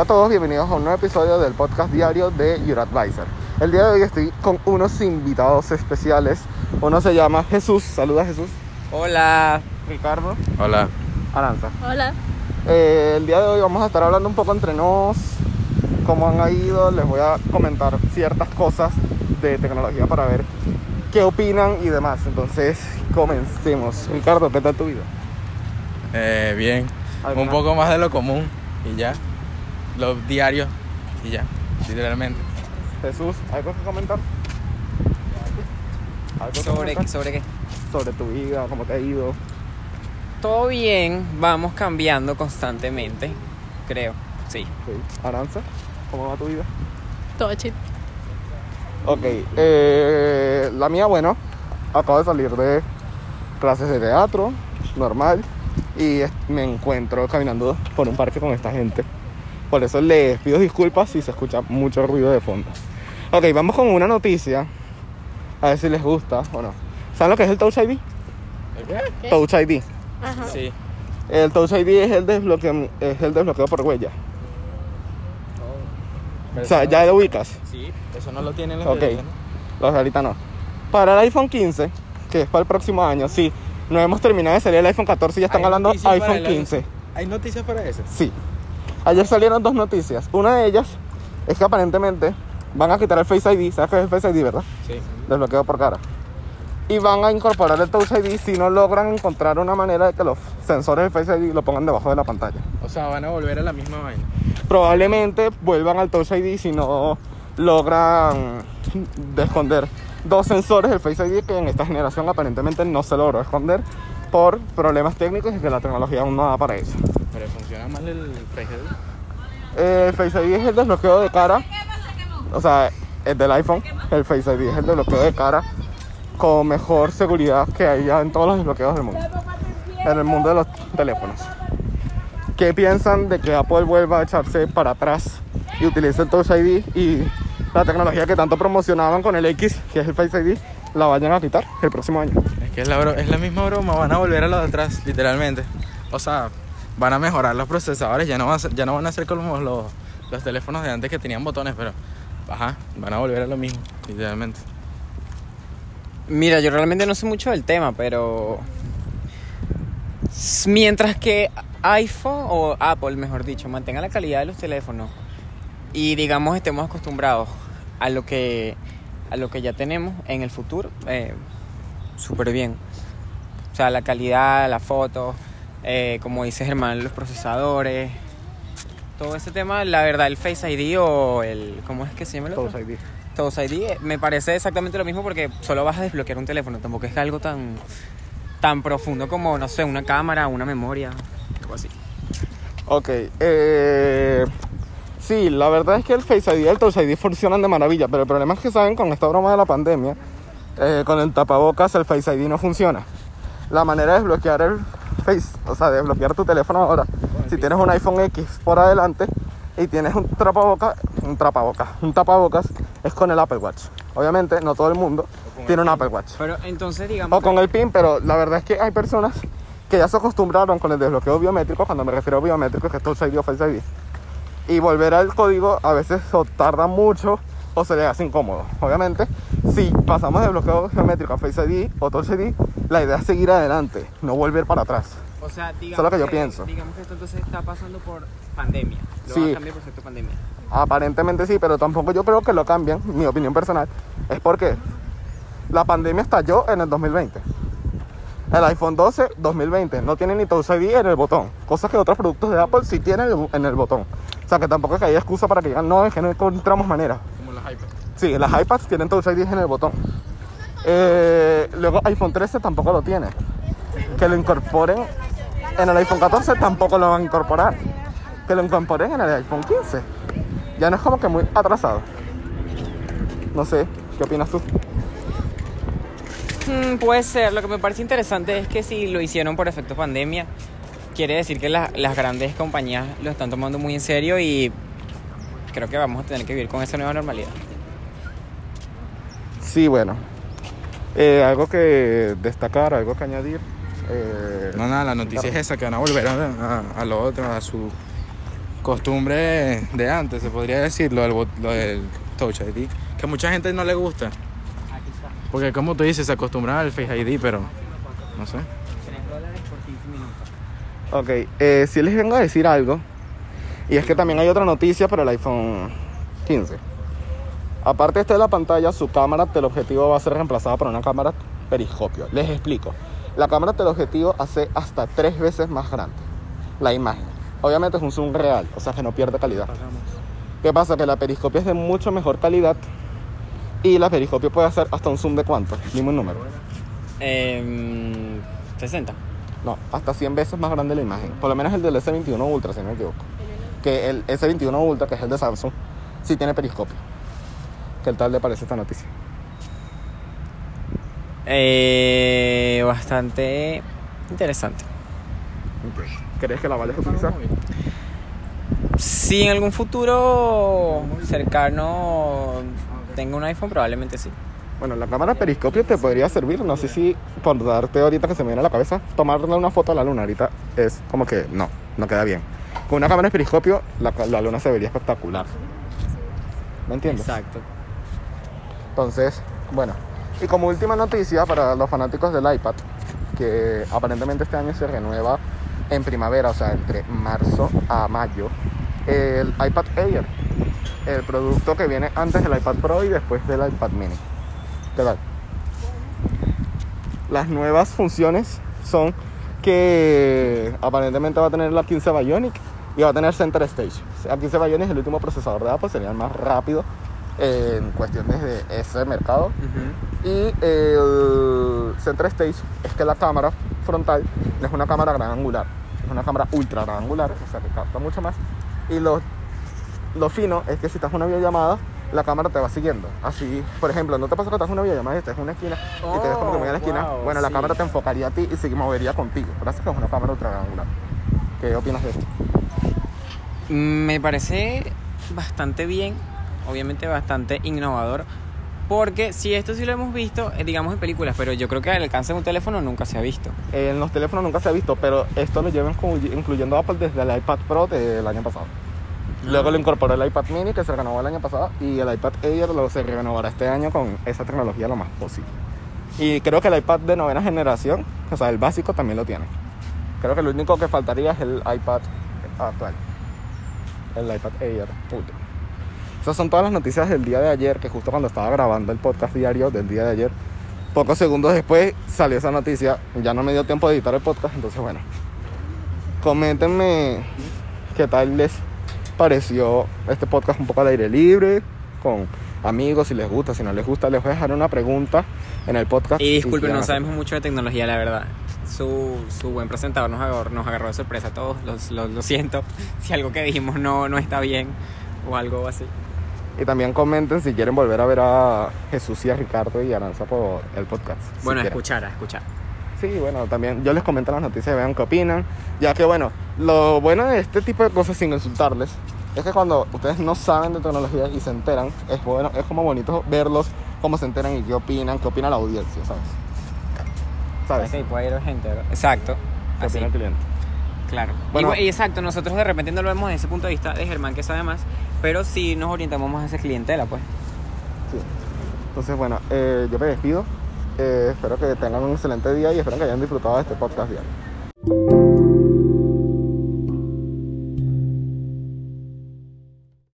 Hola a todos, bienvenidos a un nuevo episodio del podcast diario de Your Advisor. El día de hoy estoy con unos invitados especiales. Uno se llama Jesús, saluda Jesús. Hola. Ricardo. Hola. Aranza. Hola. Eh, el día de hoy vamos a estar hablando un poco entre nos, cómo han ido, les voy a comentar ciertas cosas de tecnología para ver qué opinan y demás. Entonces, comencemos. Ricardo, ¿qué tal tu vida? Eh, bien. ¿Alguna- Un poco más de lo común y ya. Los diarios y ya. Literalmente. Jesús, ¿algo que comentar? ¿Algo que ¿Sobre, comentar? ¿Sobre qué? Sobre tu vida, cómo te ha ido. Todo bien, vamos cambiando constantemente, creo. Sí. Sí. Aranza, ¿cómo va tu vida? Todo chill. Ok, eh, la mía, bueno, acabo de salir de clases de teatro, normal, y me encuentro caminando por un parque con esta gente. Por eso les pido disculpas si se escucha mucho ruido de fondo. Ok, vamos con una noticia, a ver si les gusta o no. ¿Saben lo que es el Touch ID? ¿Qué? Touch ID. Ajá. Sí. El Touch ID es el desbloqueo, es el desbloqueo por huella. O sea, ya lo ubicas. Sí, eso no lo tienen los Ok. de ahorita, ¿no? Los ahorita no. Para el iPhone 15, que es para el próximo año, sí. No hemos terminado de salir el iPhone 14 y ya están ¿Hay hablando iPhone el 15. ¿Hay noticias para eso? Sí. Ayer salieron dos noticias. Una de ellas es que aparentemente van a quitar el Face ID. ¿Sabes qué es el Face ID, verdad? Sí. Desbloqueo por cara. Y van a incorporar el Touch ID si no logran encontrar una manera de que los sensores del Face ID lo pongan debajo de la pantalla. O sea, van a volver a la misma vaina. Probablemente vuelvan al Touch ID si no logran de esconder dos sensores del Face ID que en esta generación aparentemente no se logró esconder por problemas técnicos y que la tecnología aún no da para eso. Pero funciona mal el Face ID. Eh, El Face ID es el desbloqueo de cara, o sea, el del iPhone, el Face ID es el desbloqueo de cara con mejor seguridad que hay ya en todos los desbloqueos del mundo, en el mundo de los teléfonos. ¿Qué piensan de que Apple vuelva a echarse para atrás y utilice el Touch ID y la tecnología que tanto promocionaban con el X, que es el Face ID, la vayan a quitar el próximo año? Es que es la, bro- es la misma broma, van a volver a lo de atrás, literalmente. O sea, van a mejorar los procesadores, ya no, van a ser, ya no van a ser como los, los teléfonos de antes que tenían botones, pero ajá, van a volver a lo mismo, literalmente. Mira, yo realmente no sé mucho del tema, pero mientras que iPhone o Apple, mejor dicho, mantenga la calidad de los teléfonos y digamos estemos acostumbrados a lo que a lo que ya tenemos en el futuro, eh, súper bien. O sea, la calidad, la foto, eh, como dice Germán, los procesadores, todo ese tema, la verdad, el Face ID o el, ¿cómo es que se llama el otro? ID. Touch ID eh, me parece exactamente lo mismo porque solo vas a desbloquear un teléfono, tampoco es algo tan tan profundo como, no sé, una cámara, una memoria, algo así. Ok, eh, sí, la verdad es que el Face ID y el Touch ID funcionan de maravilla, pero el problema es que saben con esta broma de la pandemia, eh, con el tapabocas el Face ID no funciona. La manera de desbloquear el Face, o sea, de desbloquear tu teléfono ahora, si tienes un iPhone X por adelante y tienes un tapabocas, un tapabocas, un tapabocas, es con el Apple Watch. Obviamente, no todo el mundo tiene un. Apple Watch. Pero entonces digamos O con el PIN, pero la verdad es que hay personas que ya se acostumbraron con el desbloqueo biométrico, cuando me refiero a biométrico, que es Touch ID o Face ID. Y volver al código a veces o tarda mucho o se le hace incómodo. Obviamente, si pasamos de bloqueo geométrico a Face ID o Touch ID, la idea es seguir adelante, no volver para atrás. o sea, digamos Eso es lo que yo pienso. Digamos que esto entonces está pasando por pandemia. Lo Sí. van a cambiar por efecto pandemia. Aparentemente sí, pero tampoco yo creo que lo cambien, mi opinión personal, es porque la pandemia estalló en el 2020. El iPhone 12, 2020, no tiene ni Touch ID en el botón, cosas que otros productos de Apple sí tienen en el botón. O sea que tampoco es que haya excusa para que digan, no, es que no encontramos manera. Como los iPads. Sí, las iPads tienen Touch ID en el botón. Eh, luego iPhone 13 tampoco lo tiene. Que lo incorporen en el iPhone 14 tampoco lo van a incorporar. Que lo incorporen en el iPhone 15. Ya no es como que muy atrasado. No sé, ¿qué opinas tú? Mm, puede ser. Lo que me parece interesante es que si lo hicieron por efecto pandemia, quiere decir que la- las grandes compañías lo están tomando muy en serio y creo que vamos a tener que vivir con esa nueva normalidad. Sí, bueno. Eh, algo que destacar, algo que añadir. Eh, No, nada, la noticia es esa, que van a volver a, a- a lo otro, a su costumbre de antes, se podría decir, lo del, lo del Touch ID, que a mucha gente no le gusta. Porque como tú dices, se acostumbran al Face ID, pero no sé. 3 dólares por 15 minutos. Ok, eh, si les vengo a decir algo, y es que también hay otra noticia para el iPhone 15. Aparte de la pantalla, su cámara teleobjetivo va a ser reemplazada por una cámara periscopio. Les explico. La cámara teleobjetivo hace hasta tres veces más grande la imagen. Obviamente es un zoom real, o sea que no pierde calidad. ¿Qué pasa? Que la periscopio es de mucho mejor calidad y la periscopio puede hacer hasta un zoom de cuánto? Dime un número. Em, 60. No, hasta 100 veces más grande la imagen. Por lo menos el del S21 Ultra, si no me equivoco. Que el S21 Ultra, que es el de Samsung, sí tiene periscopio. ¿Qué tal le parece esta noticia? Eh, bastante interesante. ¿Crees que la vales utilizar? Si en algún futuro cercano tengo un iPhone, probablemente sí. Bueno, la cámara periscopio te podría servir. No sé si por darte ahorita que se me viene a la cabeza, tomarle una foto a la luna ahorita es como que no, no queda bien. Con una cámara de periscopio, la, la luna se vería espectacular. ¿Me entiendes? Exacto. Entonces, bueno. Y como última noticia para los fanáticos del iPad, que aparentemente este año se renueva en primavera, o sea, entre marzo a mayo, el iPad Air, el producto que viene antes del iPad Pro y después del iPad Mini. ¿Qué tal? Las nuevas funciones son que aparentemente va a tener la 15 Bionic y va a tener Center Stage. La 15 Bionic es el último procesador de Apple, sería el más rápido en cuestiones de ese mercado. Y el Center Stage es que la cámara frontal es una cámara gran angular, es una cámara ultra gran angular, o sea que capta mucho más. Y lo, lo fino es que si estás en una videollamada, la cámara te va siguiendo. Así, por ejemplo, no te pasa que estás en una videollamada y estás en una esquina y te ves como que muy a la esquina. Oh, wow, bueno, la cámara te enfocaría a ti y se movería contigo. Gracias que es una cámara ultra gran angular. ¿Qué opinas de esto? Me parece bastante bien, obviamente bastante innovador, porque si esto sí lo hemos visto, eh, digamos en películas, pero yo creo que al alcance de un teléfono nunca se ha visto. En los teléfonos nunca se ha visto, pero esto lo llevan incluyendo Apple desde el iPad Pro del año pasado. Luego lo incorporó el iPad mini que se renovó el año pasado y el iPad Air lo se renovará este año con esa tecnología lo más posible. Y creo que el iPad de novena generación, o sea, el básico también lo tiene. Creo que lo único que faltaría es el iPad actual. El iPad Air Ultra. Esas son todas las noticias del día de ayer, que justo cuando estaba grabando el podcast diario del día de ayer, pocos segundos después salió esa noticia. Ya no me dio tiempo de editar el podcast, entonces bueno. Coméntenme qué tal les pareció este podcast un poco al aire libre, con amigos, si les gusta, si no les gusta, les voy a dejar una pregunta en el podcast. Y disculpen, no sabemos mucho de tecnología, la verdad. Su, su buen presentador nos agarró, nos agarró de sorpresa a todos, los- los- lo siento. Si algo que dijimos no, no está bien o algo así. Y también comenten si quieren volver a ver a Jesús y a Ricardo y a Aranza por el podcast. si Bueno, a quieren. escuchar, a escuchar. Sí, bueno, también yo les comento las noticias y vean qué opinan. Ya que, bueno, lo bueno de este tipo de cosas sin insultarles es que cuando ustedes no saben de tecnología y se enteran, es bueno, es como bonito verlos, cómo se enteran y qué opinan, qué opina la audiencia, ¿sabes? ¿Sabes? Sí, puede ir gente, ¿verdad? Exacto. ¿Qué Así, opina el cliente? Claro. Bueno. y, exacto, nosotros de repente no lo vemos desde ese punto de vista de Germán, que sabe más, pero sí nos orientamos más a esa clientela, pues. Sí. Entonces, bueno, eh, yo me despido. Eh, espero que tengan un excelente día y espero que hayan disfrutado de este podcast diario.